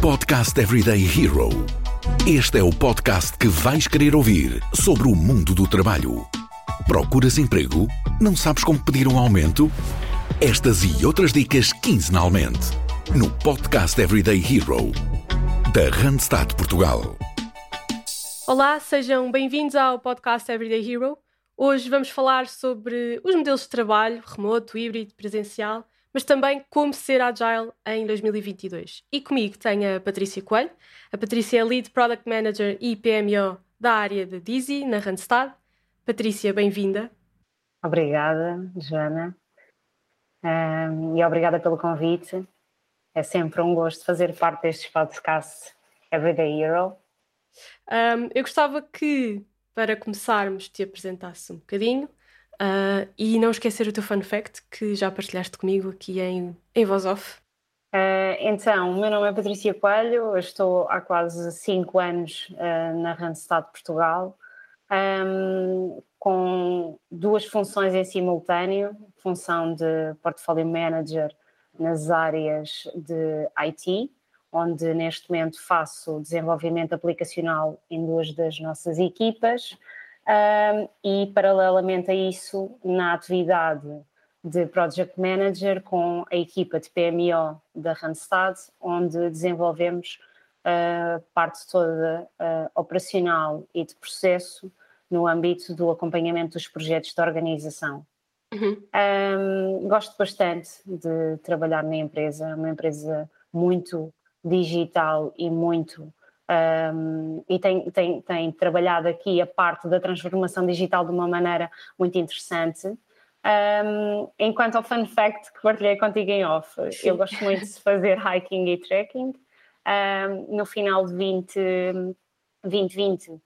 Podcast Everyday Hero. Este é o podcast que vais querer ouvir sobre o mundo do trabalho. Procuras emprego? Não sabes como pedir um aumento? Estas e outras dicas quinzenalmente no Podcast Everyday Hero da Randstad Portugal. Olá, sejam bem-vindos ao podcast Everyday Hero. Hoje vamos falar sobre os modelos de trabalho, remoto, híbrido, presencial, mas também como ser agile em 2022. E comigo tenho a Patrícia Coelho. A Patrícia é Lead Product Manager e PMO da área de Dizzy, na Randstad. Patrícia, bem-vinda. Obrigada, Joana. Um, e obrigada pelo convite. É sempre um gosto fazer parte destes podcasts Everyday Hero. Um, eu gostava que, para começarmos, te apresentasse um bocadinho uh, e não esquecer o teu fun fact que já partilhaste comigo aqui em, em voz off. Uh, então, o meu nome é Patrícia Coelho, estou há quase 5 anos uh, na Randstad Portugal, um, com duas funções em simultâneo, função de Portfolio Manager nas áreas de IT, onde neste momento faço desenvolvimento aplicacional em duas das nossas equipas um, e paralelamente a isso na atividade de Project Manager com a equipa de PMO da Randstad, onde desenvolvemos uh, parte toda uh, operacional e de processo no âmbito do acompanhamento dos projetos de organização. Uhum. Um, gosto bastante de trabalhar na empresa, é uma empresa muito digital e muito um, e tem, tem, tem trabalhado aqui a parte da transformação digital de uma maneira muito interessante. Um, enquanto ao fun fact que partilhei contigo em off, eu gosto muito de fazer hiking e trekking. Um, no final de 20, 2020 uh,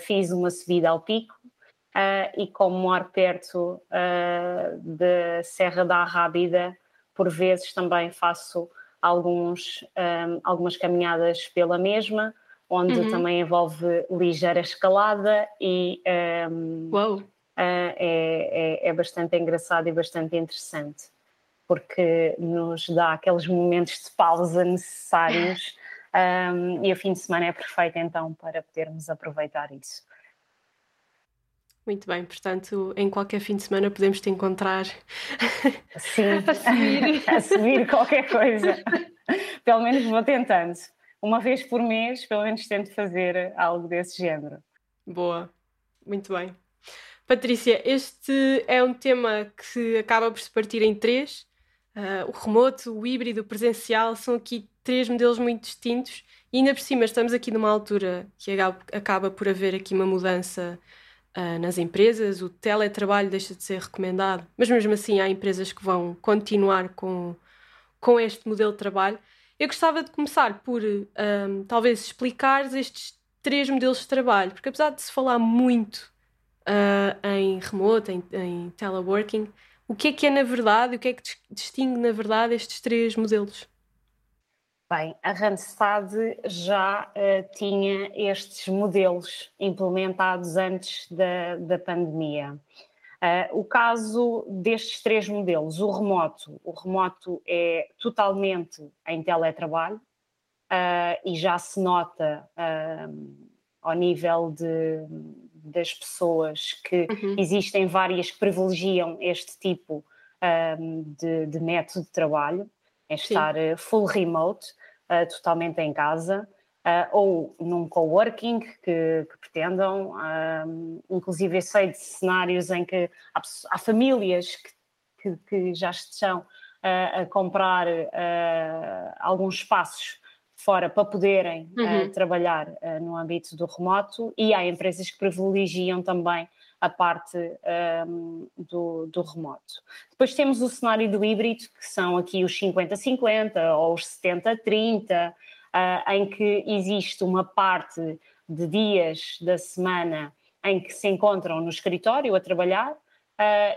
fiz uma subida ao pico uh, e como moro perto uh, da Serra da Arrábida, por vezes também faço alguns, um, algumas caminhadas pela mesma, onde uhum. também envolve ligeira escalada e um, uh, é, é, é, bastante engraçado e bastante interessante, porque nos dá aqueles momentos de pausa necessários um, e o fim de semana é perfeito então para podermos aproveitar isso. Muito bem, portanto, em qualquer fim de semana podemos te encontrar Sim, a, subir. a subir qualquer coisa. Pelo menos vou tentando uma vez por mês, pelo menos tento fazer algo desse género. Boa, muito bem. Patrícia, este é um tema que acaba por se partir em três. Uh, o remoto, o híbrido, o presencial são aqui três modelos muito distintos e ainda por cima estamos aqui numa altura que acaba por haver aqui uma mudança uh, nas empresas, o teletrabalho deixa de ser recomendado, mas mesmo assim há empresas que vão continuar com, com este modelo de trabalho. Eu gostava de começar por um, talvez explicar estes três modelos de trabalho, porque apesar de se falar muito uh, em remoto, em, em, teleworking, o que é que é na verdade, o que é que distingue na verdade estes três modelos? Bem, a Randstad já uh, tinha estes modelos implementados antes da, da pandemia. Uh, o caso destes três modelos, o remoto, o remoto é totalmente em teletrabalho uh, e já se nota uh, ao nível de, das pessoas que uhum. existem várias que privilegiam este tipo de, de, método de trabalho, é estar full remote, totalmente em casa uh, ou num coworking que, que pretendam. Uh, inclusive, eu sei de cenários em que há, há famílias que, que, que, já estão uh, a comprar alguns espaços fora para poderem uhum. trabalhar no âmbito do remoto e há empresas que privilegiam também a parte um, do, do, remoto. Depois temos o cenário do híbrido, que são aqui os 50-50 ou os 70-30, uh, em que existe uma parte de dias da semana em que se encontram no escritório a trabalhar uh,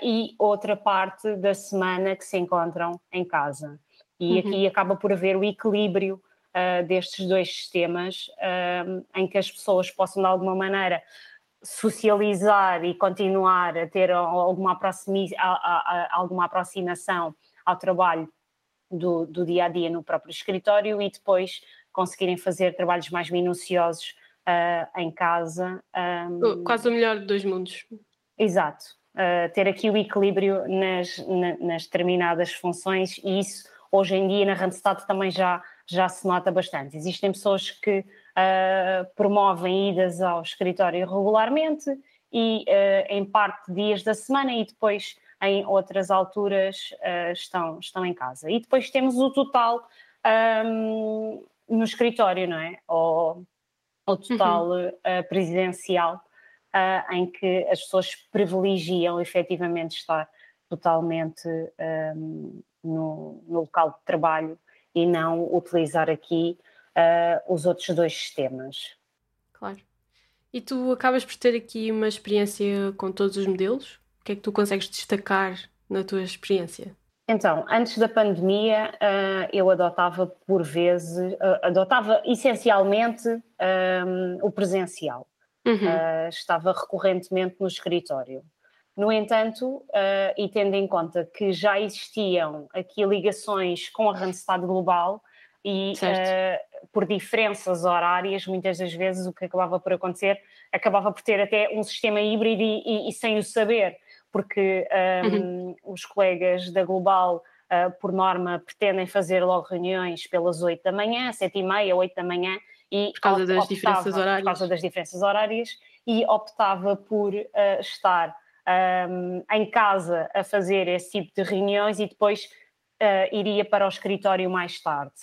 e outra parte da semana que se encontram em casa. E uhum. aqui acaba por haver o equilíbrio uh, destes dois sistemas, em que as pessoas possam, de alguma maneira, socializar e continuar a ter alguma, alguma aproximação ao trabalho do, do, dia a dia no próprio escritório e depois conseguirem fazer trabalhos mais minuciosos uh, em casa. Um, Quase o melhor de dois mundos. Exato. Uh, ter aqui o equilíbrio nas, na, nas determinadas funções e isso hoje em dia na Randstad também já, já se nota bastante. Existem pessoas que uh, promovem idas ao escritório regularmente e em parte dias da semana e depois em outras alturas estão, estão em casa. E depois temos o total um, no escritório, não é? Ou o total uhum. uh, presidencial, uh, em que as pessoas privilegiam efetivamente estar totalmente um, no, no, local de trabalho e não utilizar aqui uh, os outros dois sistemas. Claro. E tu acabas por ter aqui uma experiência com todos os modelos? O que é que tu consegues destacar na tua experiência? Então, antes da pandemia, uh, eu adotava por vezes, uh, adotava essencialmente um, o presencial. Uhum. Uh, estava recorrentemente no escritório. No entanto, e tendo em conta que já existiam aqui ligações com a Randstad Global e por diferenças horárias, muitas das vezes o que acabava por acontecer, acabava por ter até um sistema híbrido e, e, e sem o saber porque um, uhum. os colegas da Global, uh, por norma, pretendem fazer logo reuniões pelas 8 da manhã, 7 e meia, 8 da manhã. E por causa das diferenças horárias. Por causa das diferenças horárias e optava por uh, estar um, em casa a fazer esse tipo de reuniões e depois uh, iria para o escritório mais tarde.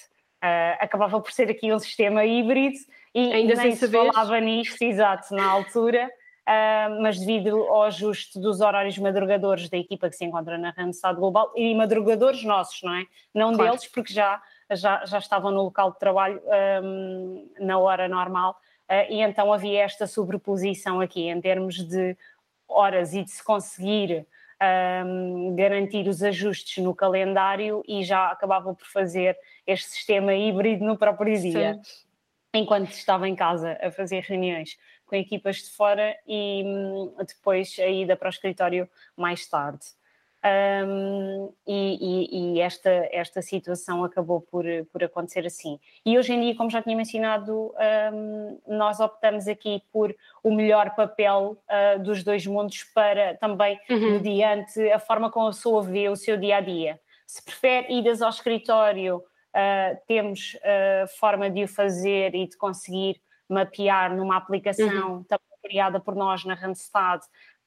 Uh, acabava por ser aqui um sistema híbrido e Ainda nem se saber. falava nisto, exato, na altura uh, mas devido ao ajuste dos horários madrugadores da equipa que se encontra na Randstad Global e madrugadores nossos, não é? Não claro. deles, porque já, já, já estavam no local de trabalho um, na hora normal uh, e então havia esta sobreposição aqui em termos de horas e de se conseguir um, garantir os ajustes no calendário e já acabava por fazer este sistema híbrido no próprio dia. Sim. Enquanto estava em casa a fazer reuniões com equipas de fora e hum, depois a ida para o escritório mais tarde. Um, e, e, e esta, esta situação acabou por, por acontecer assim. E hoje em dia, como já tinha mencionado, um, nós optamos aqui por o melhor papel uh, dos dois mundos para também, uhum. mediante a forma como a pessoa vê o seu dia a dia. Se prefere idas ao escritório, uh, temos uh, forma de o fazer e de conseguir mapear numa aplicação uhum. também criada por nós na Randstad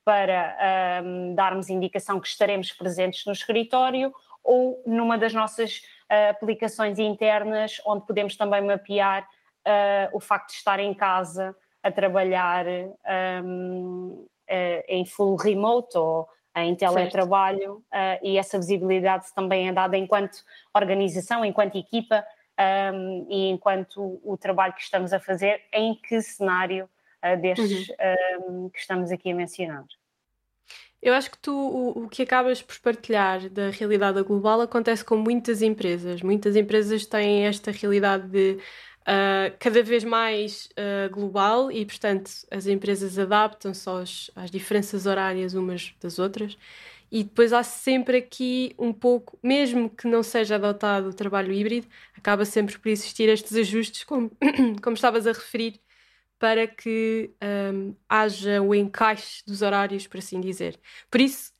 para um, darmos indicação que estaremos presentes no escritório ou numa das nossas uh, aplicações internas, onde podemos também mapear uh, o facto de estar em casa a trabalhar um, uh, em full remote ou em teletrabalho e essa visibilidade também é dada enquanto organização, enquanto equipa, um, e enquanto o trabalho que estamos a fazer, em que cenário uh, destes uhum. um, que estamos aqui a mencionar. Eu acho que tu o, o, que acabas por partilhar da realidade global acontece com muitas empresas. Muitas empresas têm esta realidade de uh, cada vez mais uh, global e, portanto, as empresas adaptam-se às diferenças horárias umas das outras. E depois há sempre aqui um pouco, mesmo que não seja adotado o trabalho híbrido, acaba sempre por existir estes ajustes, como, como estavas a referir, para que um, haja o encaixe dos horários, por assim dizer. Por isso,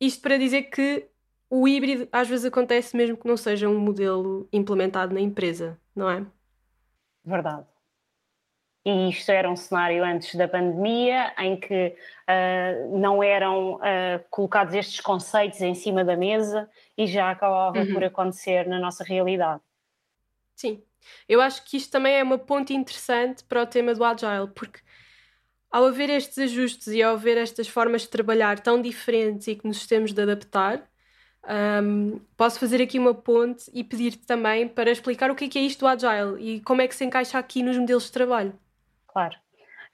isto para dizer que o híbrido às vezes acontece mesmo que não seja um modelo implementado na empresa, não é? Verdade e isto era um cenário antes da pandemia, em que uh, não eram uh, colocados estes conceitos em cima da mesa e já acabava uhum. por acontecer na nossa realidade. Sim, eu acho que isto também é uma ponte interessante para o tema do Agile, porque ao haver estes ajustes e ao haver estas formas de trabalhar tão diferentes e que nos temos de adaptar, um, posso fazer aqui uma ponte e pedir-te também para explicar o que é, que é isto do Agile e como é que se encaixa aqui nos modelos de trabalho claro.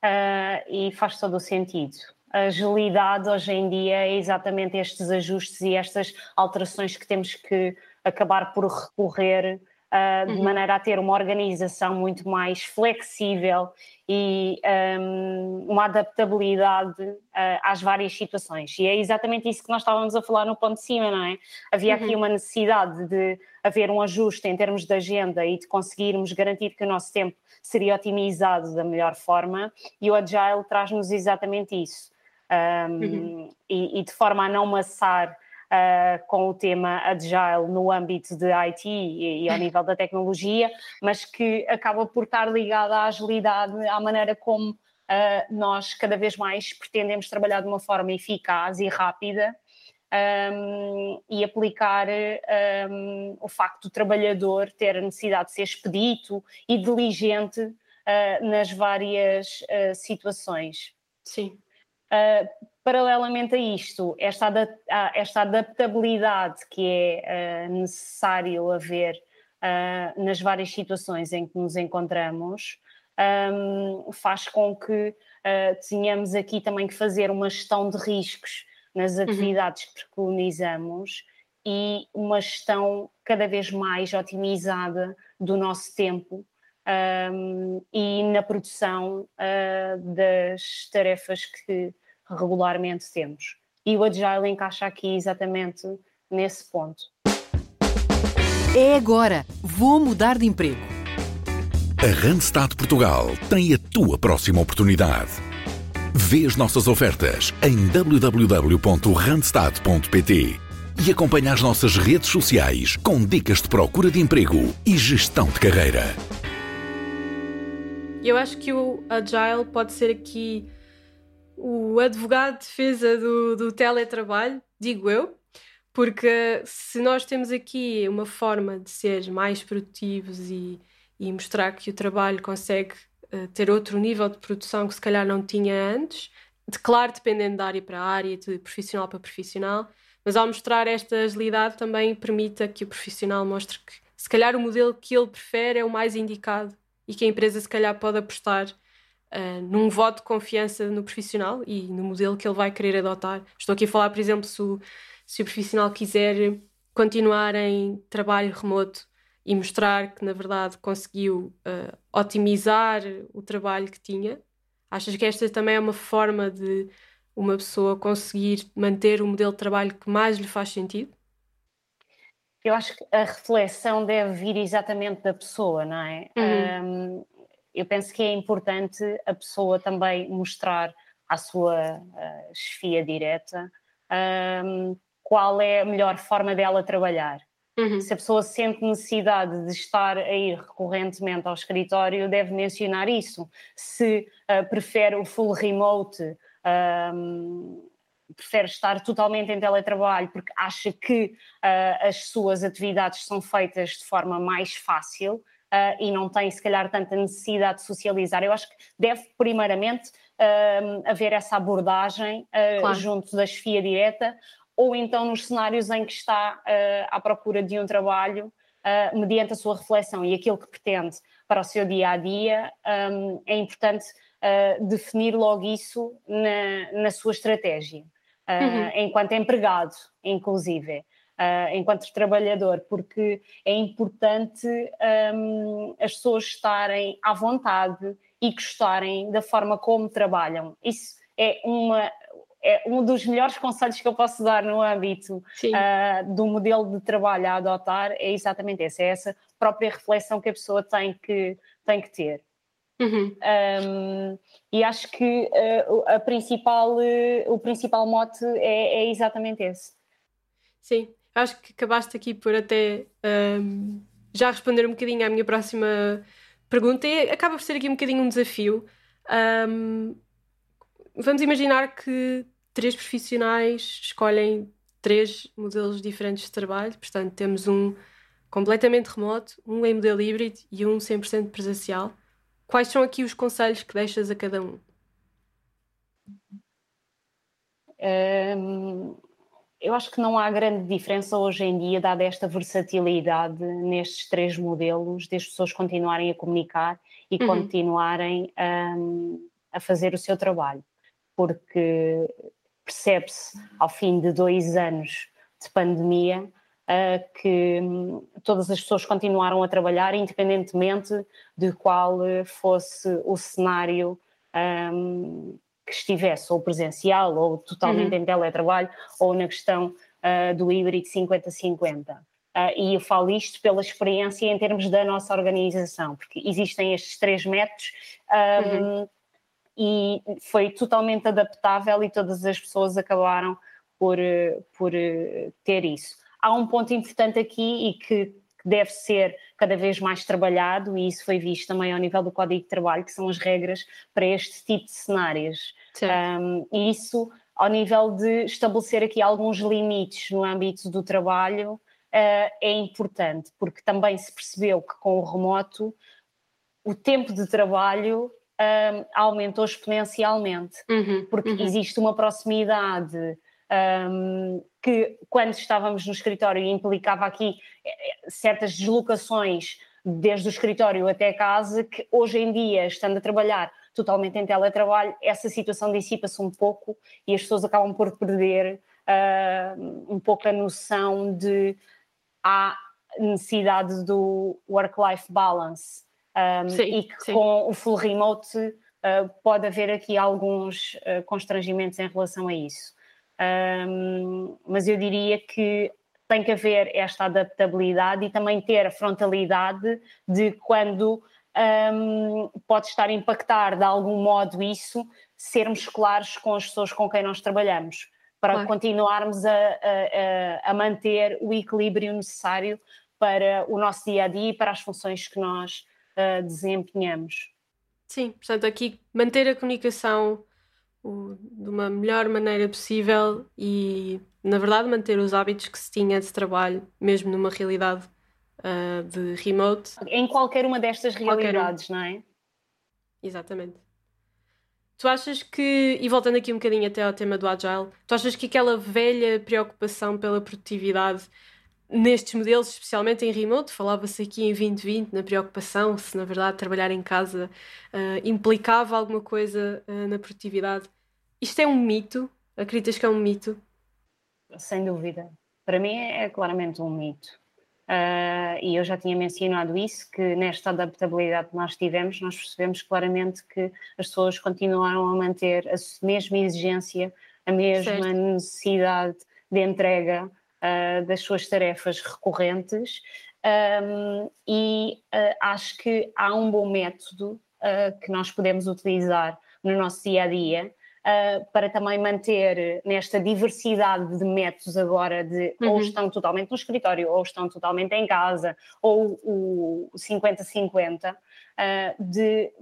Uh, e faz todo o sentido. A agilidade hoje em dia é exatamente estes ajustes e estas alterações que temos que acabar por recorrer uh, de uhum. maneira a ter uma organização muito mais flexível e um, uma adaptabilidade uh, às várias situações. E é exatamente isso que nós estávamos a falar no ponto de cima, não é? Havia uhum. aqui uma necessidade de haver um ajuste em termos de agenda e de conseguirmos garantir que o nosso tempo seria otimizado da melhor forma, e o Agile traz-nos exatamente isso. Um, uhum. e, e, de forma a não maçar uh, com o tema Agile no âmbito de IT e, e, ao nível da tecnologia, mas que acaba por estar ligada à agilidade, à maneira como uh, nós cada vez mais pretendemos trabalhar de uma forma eficaz e rápida. Um, e aplicar um, o facto do trabalhador ter a necessidade de ser expedito e diligente uh, nas várias uh, situações. Sim. Uh, paralelamente a isto, esta, esta adaptabilidade que é uh, necessário haver uh, nas várias situações em que nos encontramos, um, faz com que tenhamos aqui também que fazer uma gestão de riscos nas uhum. atividades uhum. que preconizamos e uma gestão cada vez mais otimizada do nosso tempo um, e na produção uh, das tarefas que regularmente temos. E o Agile encaixa aqui exatamente nesse ponto. É agora! Vou mudar de emprego. A Randstad Portugal tem a tua próxima oportunidade. Vê as nossas ofertas em www.randstad.pt e acompanha as nossas redes sociais com dicas de procura de emprego e gestão de carreira. Eu acho que o Agile pode ser aqui o advogado de defesa do, do teletrabalho, digo eu, porque se nós temos aqui uma forma de ser mais produtivos e, e mostrar que o trabalho consegue uh, ter outro nível de produção que se calhar não tinha antes, de claro, dependendo da área para área, de profissional para profissional, mas ao mostrar esta agilidade também permita que o profissional mostre que se calhar o modelo que ele prefere é o mais indicado e que a empresa se calhar pode apostar uh, num voto de confiança no profissional e no modelo que ele vai querer adotar. Estou aqui a falar, por exemplo, se o, se o profissional quiser continuar em trabalho remoto e mostrar que, na verdade, conseguiu uh, otimizar o trabalho que tinha. Achas que esta também é uma forma de uma pessoa conseguir manter o modelo de trabalho que mais lhe faz sentido? Eu acho que a reflexão deve vir exatamente da pessoa, não é? Uhum. Um, eu penso que é importante a pessoa também mostrar à sua uh, chefia direta um, qual é a melhor forma dela trabalhar. Uhum. Se a pessoa sente necessidade de estar a ir recorrentemente ao escritório, deve mencionar isso. Se uh, prefere o full remote, um, prefere estar totalmente em teletrabalho porque acha que uh, as suas atividades são feitas de forma mais fácil, uh, e não tem, se calhar, tanta necessidade de socializar. Eu acho que deve, primeiramente, uh, haver essa abordagem uh, claro. junto da chefia direta, ou então nos cenários em que está à procura de um trabalho, mediante a sua reflexão e aquilo que pretende para o seu dia a dia, um, é importante definir logo isso na, na sua estratégia. Uhum. enquanto empregado, inclusive uh, enquanto trabalhador, porque é importante um, as pessoas estarem à vontade e gostarem da forma como trabalham. Isso é uma, é um dos melhores conselhos que eu posso dar no âmbito uh, do modelo de trabalho a adotar é exatamente esse, é essa própria reflexão que a pessoa tem que, tem que ter. Uhum. Um, e acho que uh, a principal, o principal mote é, é, exatamente esse. Sim, acho que acabaste aqui por até um, já responder um bocadinho à minha próxima pergunta e acaba por ser aqui um bocadinho um desafio. Um, vamos imaginar que três profissionais escolhem três modelos diferentes de trabalho, portanto, temos um completamente remoto, um em modelo híbrido e um 100% presencial. Quais são aqui os conselhos que deixas a cada um? um eu acho que não há grande diferença hoje em dia, dada esta versatilidade nestes três modelos, de as pessoas continuarem a comunicar e uhum. continuarem um, a fazer o seu trabalho. Porque percebe-se, ao fim de dois anos de pandemia, uh, que um, todas as pessoas continuaram a trabalhar, independentemente de qual fosse o cenário um, que estivesse, ou presencial, ou totalmente uhum. em teletrabalho, ou na questão uh, do híbrido 50-50. Uh, e eu falo isto pela experiência em termos da nossa organização, porque existem estes três métodos um, uhum. e foi totalmente adaptável e todas as pessoas acabaram por, por ter isso. Há um ponto importante aqui e que deve ser cada vez mais trabalhado, e isso foi visto também ao nível do Código de Trabalho, que são as regras para este tipo de cenários. Um, e isso, ao nível de estabelecer aqui alguns limites no âmbito do trabalho, uh, é importante, porque também se percebeu que com o remoto o tempo de trabalho um, aumentou exponencialmente, uhum, porque uhum. existe uma proximidade um, que, quando estávamos no escritório, implicava aqui eh, eh, certas deslocações desde o escritório até casa, que hoje em dia, estando a trabalhar totalmente em teletrabalho, essa situação dissipa-se um pouco e as pessoas acabam por perder uh, um pouco a noção de há necessidade do work-life balance um, sim, e que sim. com o full remote uh, pode haver aqui alguns uh, constrangimentos em relação a isso. Um, mas eu diria que tem que haver esta adaptabilidade e também ter a frontalidade de quando um, pode estar a impactar de algum modo isso, sermos claros com as pessoas com quem nós trabalhamos para claro. continuarmos a, a, a, manter o equilíbrio necessário para o nosso dia a dia e para as funções que nós uh, desempenhamos. Sim, portanto, aqui manter a comunicação o, de uma melhor maneira possível e, na verdade, manter os hábitos que se tinha de trabalho, mesmo numa realidade uh, de remote. Em qualquer uma destas realidades, não é? Exatamente. Tu achas que, e voltando aqui um bocadinho até ao tema do Agile, tu achas que aquela velha preocupação pela produtividade nestes modelos, especialmente em remote, falava-se aqui em 2020 na preocupação se na verdade trabalhar em casa uh, implicava alguma coisa uh, na produtividade. Isto é um mito? Acreditas que é um mito? Sem dúvida. Para mim é claramente um mito. Uh, e eu já tinha mencionado isso, que nesta adaptabilidade que nós tivemos, nós percebemos claramente que as pessoas continuaram a manter a mesma exigência, a mesma certo. necessidade de entrega uh, das suas tarefas recorrentes, um, e uh, acho que há um bom método que nós podemos utilizar no nosso dia a dia uh, para também manter nesta diversidade de métodos agora de uhum. ou estão totalmente no escritório, ou estão totalmente em casa, ou o 50-50, uh, de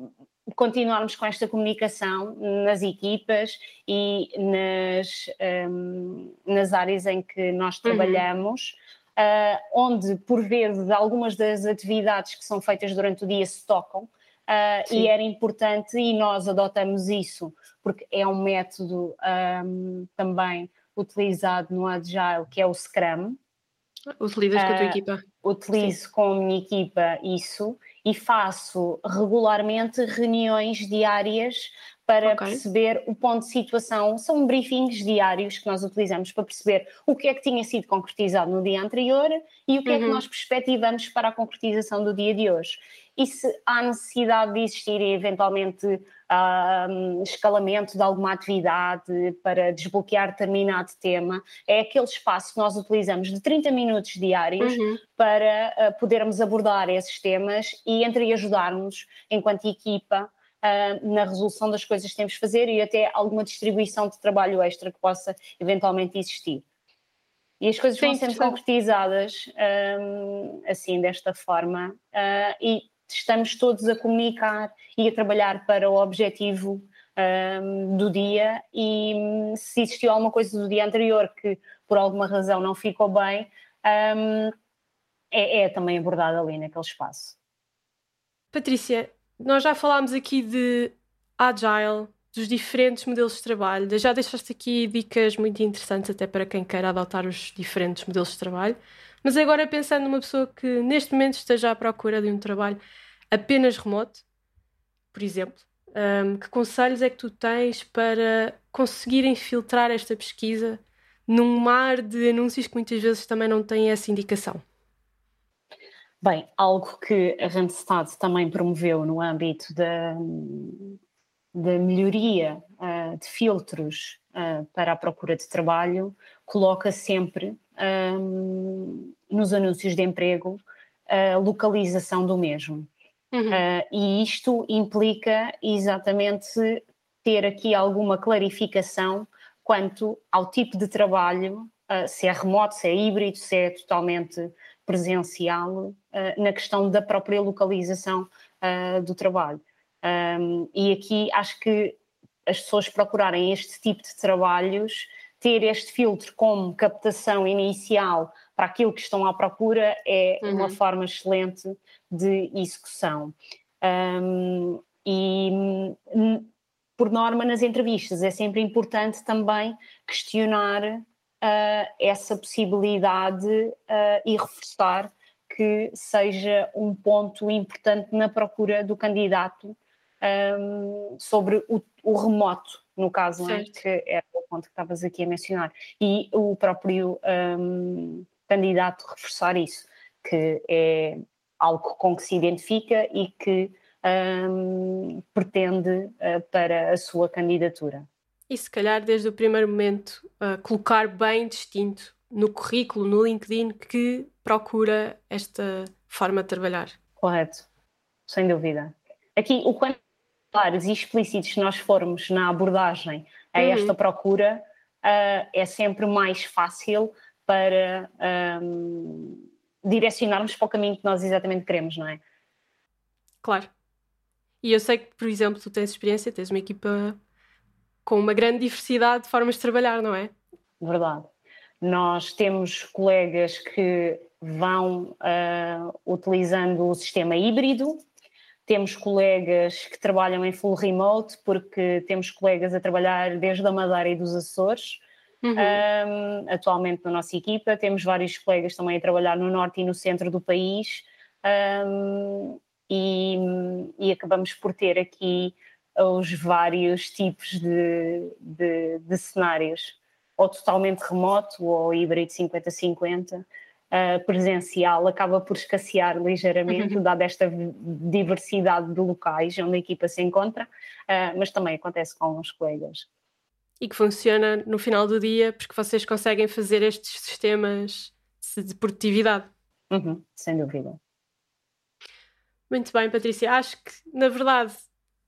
continuarmos com esta comunicação nas equipas e nas, um, nas áreas em que nós uhum. trabalhamos. Uhum. Uh, onde, por vezes, algumas das atividades que são feitas durante o dia se tocam, uh, e era importante, e nós adotamos isso porque é um método um, também utilizado no Agile, que é o Scrum. Utilizas uh, com a tua ah, equipa? Utilizo Sim. com a minha equipa isso e faço regularmente reuniões diárias para okay. perceber o ponto de situação. São briefings diários que nós utilizamos para perceber o que é que tinha sido concretizado no dia anterior e o que uhum. é que uhum. nós perspectivamos para a concretização do dia de hoje. E se há necessidade de existir eventualmente uh, escalamento de alguma atividade para desbloquear determinado tema, é aquele espaço que nós utilizamos de 30 minutos diários uhum. para uh, podermos abordar esses temas e entre ajudarmos enquanto equipa uh, na resolução das coisas que temos de fazer e até alguma distribuição de trabalho extra que possa eventualmente existir. E as coisas Sim, vão sendo concretizadas um, assim, desta forma, uh, e estamos todos a comunicar e a trabalhar para o objetivo um, do dia. E hum, se existiu alguma coisa do dia anterior que por alguma razão não ficou bem, um, é, é também abordado ali naquele espaço. Patrícia, nós já falámos aqui de Agile, dos diferentes modelos de trabalho. Já deixaste aqui dicas muito interessantes até para quem quer adotar os diferentes modelos de trabalho. Mas agora pensando numa pessoa que neste momento esteja à procura de um trabalho apenas remoto, por exemplo, um, que conselhos é que tu tens para conseguirem filtrar esta pesquisa num mar de anúncios que muitas vezes também não têm essa indicação? Bem, algo que a Randstad também promoveu no âmbito da, da melhoria uh, de filtros uh, para a procura de trabalho, coloca sempre um, nos anúncios de emprego a localização do mesmo. Uhum. Uh, e isto implica exatamente ter aqui alguma clarificação quanto ao tipo de trabalho, uh, se é remoto, se é híbrido, se é totalmente presencial, uh, na questão da própria localização do trabalho. Um, e aqui acho que as pessoas procurarem este tipo de trabalhos, ter este filtro como captação inicial para aquilo que estão à procura é uhum. uma forma excelente de execução. Um, e hum, por norma nas entrevistas é sempre importante também questionar uh, essa possibilidade uh, e reforçar que seja um ponto importante na procura do candidato um, sobre o, o, remoto, no caso, é? que era o ponto que estavas aqui a mencionar, e o próprio um, candidato reforçar isso, que é algo com que se identifica e que um, pretende uh, para a sua candidatura. E se calhar desde o primeiro momento uh, colocar bem distinto no currículo, no LinkedIn, que procura esta forma de trabalhar. Correto, sem dúvida. Aqui, o quanto claros e explícitos nós formos na abordagem a uhum. esta procura, uh, é sempre mais fácil para um, direcionarmos para o caminho que nós exatamente queremos, não é? Claro. E eu sei que, por exemplo, tu tens experiência, tens uma equipa com uma grande diversidade de formas de trabalhar, não é? Verdade. Nós temos colegas que vão uh, utilizando o sistema híbrido, temos colegas que trabalham em full remote, porque temos colegas a trabalhar desde a Madeira e dos Açores, Uhum. Um, atualmente na nossa equipa. Temos vários colegas também a trabalhar no norte e no centro do país um, e, e, acabamos por ter aqui os vários tipos de, de, de cenários, ou totalmente remoto ou híbrido 50-50. Uh, presencial acaba por escassear ligeiramente, uhum. dada esta diversidade de locais onde a equipa se encontra, uh, mas também acontece com alguns colegas e que funciona no final do dia porque vocês conseguem fazer estes sistemas de produtividade. Uhum, sem dúvida. Muito bem, Patrícia. Acho que, na verdade,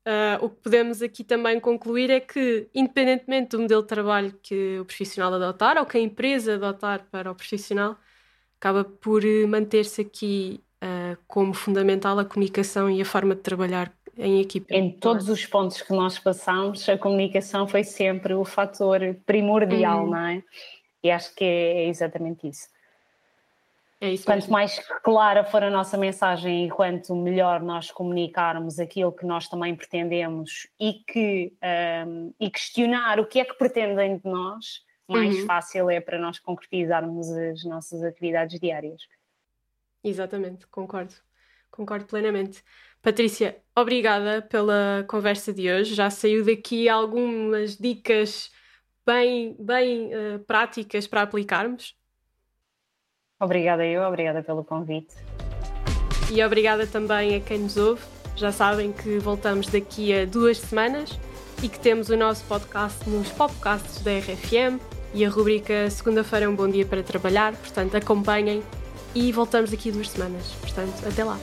uh, o que podemos aqui também concluir é que, independentemente do modelo de trabalho que o profissional adotar ou que a empresa adotar para o profissional, acaba por eh, manter-se aqui uh, como fundamental a comunicação e a forma de trabalhar em equipa. Em todos os pontos que nós passamos, a comunicação foi sempre o fator primordial, uhum. não é? E acho que é exatamente isso. É isso quanto mais clara for a nossa mensagem e quanto melhor nós comunicarmos aquilo que nós também pretendemos e, que, um, e questionar o que é que pretendem de nós, mais uhum. fácil é para nós concretizarmos as nossas atividades diárias. Exatamente, concordo. Concordo plenamente. Patrícia, obrigada pela conversa de hoje. Já saiu daqui algumas dicas bem, bem uh, práticas para aplicarmos. Obrigada eu, obrigada pelo convite. E obrigada também a quem nos ouve. Já sabem que voltamos daqui a duas semanas e que temos o nosso podcast nos podcasts da RFM e a rubrica Segunda-feira é um bom dia para trabalhar, portanto acompanhem e voltamos daqui a duas semanas. Portanto, até lá.